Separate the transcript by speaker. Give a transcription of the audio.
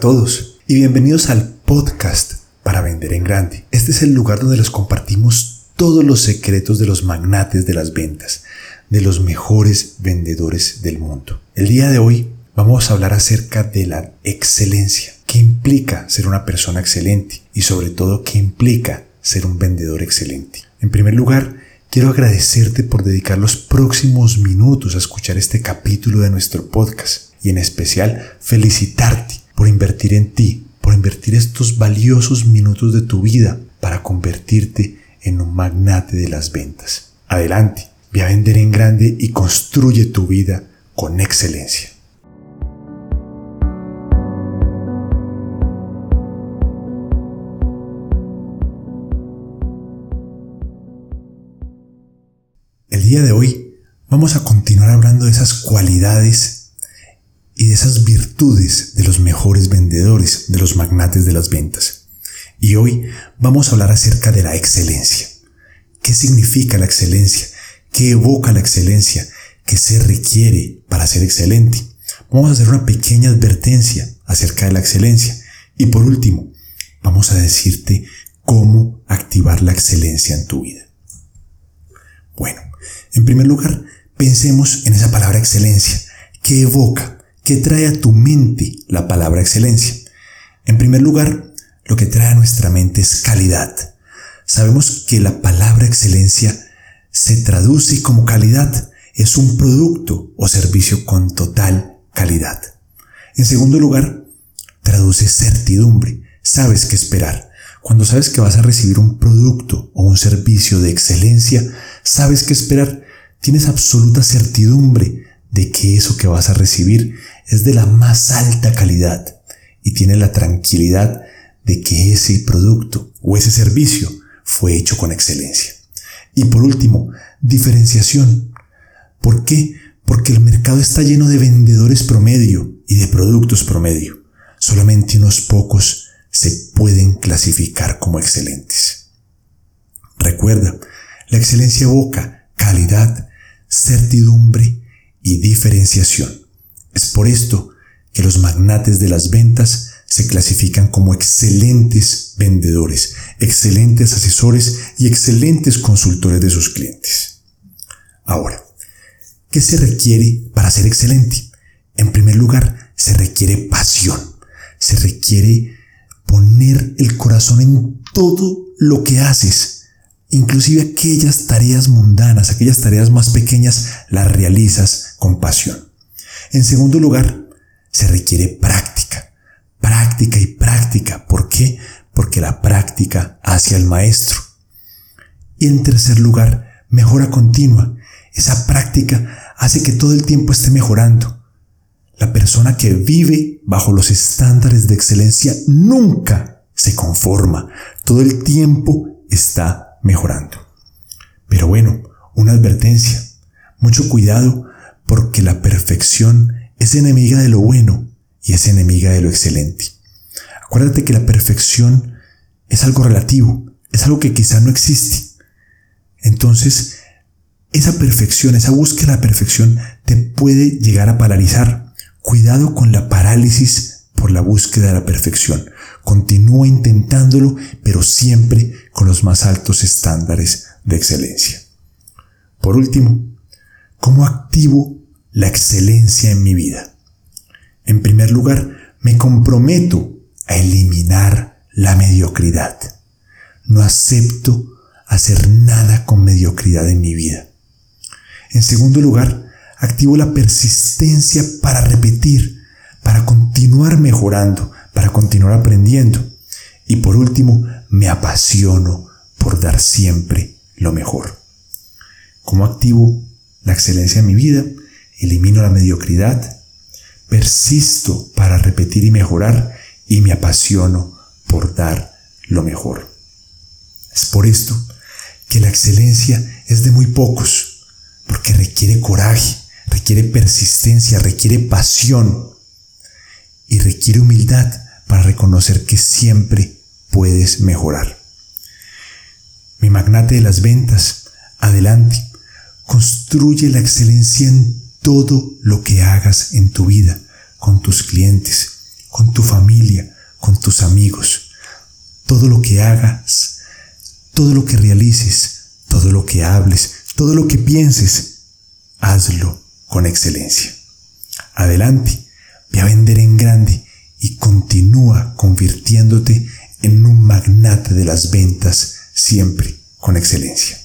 Speaker 1: todos y bienvenidos al podcast para vender en grande. Este es el lugar donde les compartimos todos los secretos de los magnates de las ventas, de los mejores vendedores del mundo. El día de hoy vamos a hablar acerca de la excelencia. ¿Qué implica ser una persona excelente? Y sobre todo, ¿qué implica ser un vendedor excelente? En primer lugar, quiero agradecerte por dedicar los próximos minutos a escuchar este capítulo de nuestro podcast y en especial felicitarte por invertir en ti, por invertir estos valiosos minutos de tu vida para convertirte en un magnate de las ventas. Adelante, ve a vender en grande y construye tu vida con excelencia. El día de hoy vamos a continuar hablando de esas cualidades y de esas virtudes de los mejores vendedores, de los magnates de las ventas. Y hoy vamos a hablar acerca de la excelencia. ¿Qué significa la excelencia? ¿Qué evoca la excelencia? ¿Qué se requiere para ser excelente? Vamos a hacer una pequeña advertencia acerca de la excelencia. Y por último, vamos a decirte cómo activar la excelencia en tu vida. Bueno, en primer lugar, pensemos en esa palabra excelencia. ¿Qué evoca? ¿Qué trae a tu mente la palabra excelencia? En primer lugar, lo que trae a nuestra mente es calidad. Sabemos que la palabra excelencia se traduce como calidad. Es un producto o servicio con total calidad. En segundo lugar, traduce certidumbre. Sabes qué esperar. Cuando sabes que vas a recibir un producto o un servicio de excelencia, sabes qué esperar. Tienes absoluta certidumbre de que eso que vas a recibir es de la más alta calidad y tiene la tranquilidad de que ese producto o ese servicio fue hecho con excelencia. Y por último, diferenciación. ¿Por qué? Porque el mercado está lleno de vendedores promedio y de productos promedio. Solamente unos pocos se pueden clasificar como excelentes. Recuerda, la excelencia evoca calidad, certidumbre y diferenciación. Es por esto que los magnates de las ventas se clasifican como excelentes vendedores, excelentes asesores y excelentes consultores de sus clientes. Ahora, ¿qué se requiere para ser excelente? En primer lugar, se requiere pasión, se requiere poner el corazón en todo lo que haces, inclusive aquellas tareas mundanas, aquellas tareas más pequeñas, las realizas con pasión. En segundo lugar, se requiere práctica, práctica y práctica. ¿Por qué? Porque la práctica hace al maestro. Y en tercer lugar, mejora continua. Esa práctica hace que todo el tiempo esté mejorando. La persona que vive bajo los estándares de excelencia nunca se conforma. Todo el tiempo está mejorando. Pero bueno, una advertencia. Mucho cuidado porque la perfección es enemiga de lo bueno y es enemiga de lo excelente. Acuérdate que la perfección es algo relativo, es algo que quizá no existe. Entonces, esa perfección, esa búsqueda de la perfección te puede llegar a paralizar. Cuidado con la parálisis por la búsqueda de la perfección. Continúa intentándolo, pero siempre con los más altos estándares de excelencia. Por último, ¿cómo activo la excelencia en mi vida. En primer lugar, me comprometo a eliminar la mediocridad. No acepto hacer nada con mediocridad en mi vida. En segundo lugar, activo la persistencia para repetir, para continuar mejorando, para continuar aprendiendo. Y por último, me apasiono por dar siempre lo mejor. ¿Cómo activo la excelencia en mi vida? Elimino la mediocridad, persisto para repetir y mejorar y me apasiono por dar lo mejor. Es por esto que la excelencia es de muy pocos, porque requiere coraje, requiere persistencia, requiere pasión y requiere humildad para reconocer que siempre puedes mejorar. Mi magnate de las ventas, adelante, construye la excelencia en todo lo que hagas en tu vida, con tus clientes, con tu familia, con tus amigos. Todo lo que hagas, todo lo que realices, todo lo que hables, todo lo que pienses, hazlo con excelencia. Adelante, ve a vender en grande y continúa convirtiéndote en un magnate de las ventas siempre con excelencia.